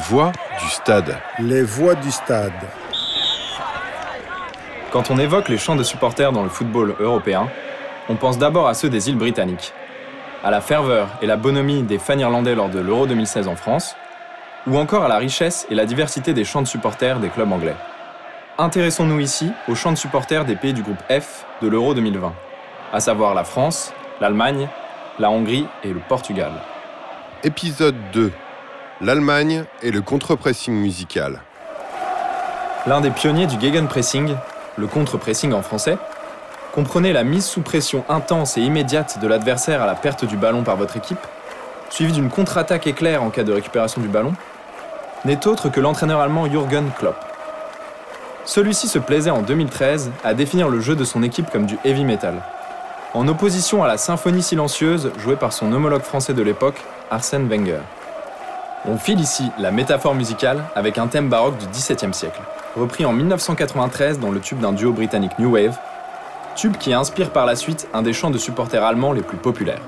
voix du stade. Les voix du stade. Quand on évoque les chants de supporters dans le football européen, on pense d'abord à ceux des îles britanniques, à la ferveur et la bonhomie des fans irlandais lors de l'Euro 2016 en France, ou encore à la richesse et la diversité des chants de supporters des clubs anglais. Intéressons-nous ici aux chants de supporters des pays du groupe F de l'Euro 2020, à savoir la France, l'Allemagne, la Hongrie et le Portugal. Épisode 2. L'Allemagne et le contre-pressing musical. L'un des pionniers du gegenpressing, le contre-pressing en français, comprenait la mise sous pression intense et immédiate de l'adversaire à la perte du ballon par votre équipe, suivie d'une contre-attaque éclair en cas de récupération du ballon, n'est autre que l'entraîneur allemand Jürgen Klopp. Celui-ci se plaisait en 2013 à définir le jeu de son équipe comme du heavy metal, en opposition à la symphonie silencieuse jouée par son homologue français de l'époque, Arsène Wenger. On file ici la métaphore musicale avec un thème baroque du XVIIe siècle, repris en 1993 dans le tube d'un duo britannique New Wave, tube qui inspire par la suite un des chants de supporters allemands les plus populaires.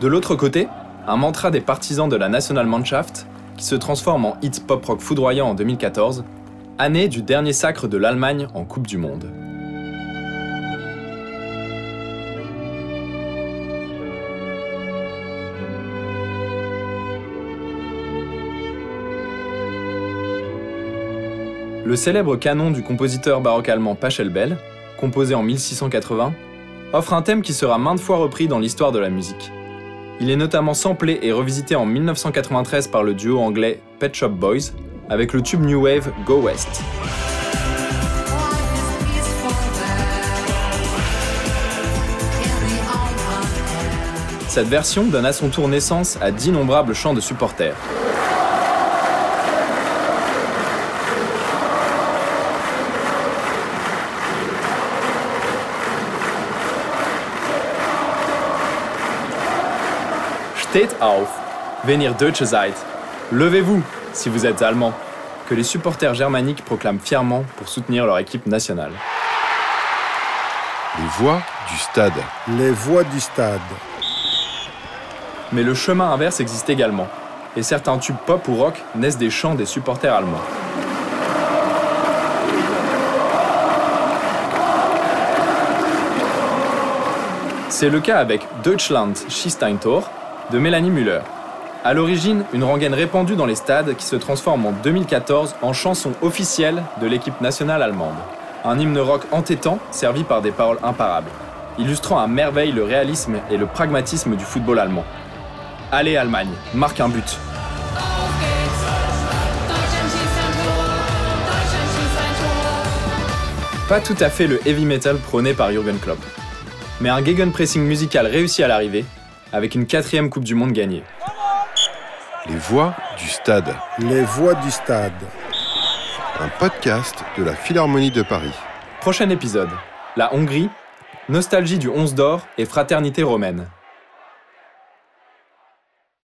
De l'autre côté, un mantra des partisans de la Nationalmannschaft qui se transforme en hit pop-rock foudroyant en 2014, année du dernier sacre de l'Allemagne en Coupe du Monde. Le célèbre canon du compositeur baroque allemand Pachelbel, composé en 1680, offre un thème qui sera maintes fois repris dans l'histoire de la musique. Il est notamment samplé et revisité en 1993 par le duo anglais Pet Shop Boys avec le tube New Wave Go West. Cette version donne à son tour naissance à d'innombrables chants de supporters. Steht auf, wenn ihr Deutsche seid. Levez-vous si vous êtes allemand, que les supporters germaniques proclament fièrement pour soutenir leur équipe nationale. Les voix du stade. Les voix du stade. Mais le chemin inverse existe également, et certains tubes pop ou rock naissent des chants des supporters allemands. C'est le cas avec Deutschland schießt ein Tor de Mélanie Müller. À l'origine, une rengaine répandue dans les stades qui se transforme en 2014 en chanson officielle de l'équipe nationale allemande. Un hymne rock entêtant servi par des paroles imparables, illustrant à merveille le réalisme et le pragmatisme du football allemand. Allez Allemagne, marque un but. Pas tout à fait le heavy metal prôné par Jürgen Klopp, mais un gegenpressing musical réussi à l'arrivée, avec une quatrième Coupe du Monde gagnée. Les voix du stade. Les voix du stade. Un podcast de la Philharmonie de Paris. Prochain épisode, la Hongrie, nostalgie du 11 d'or et fraternité romaine.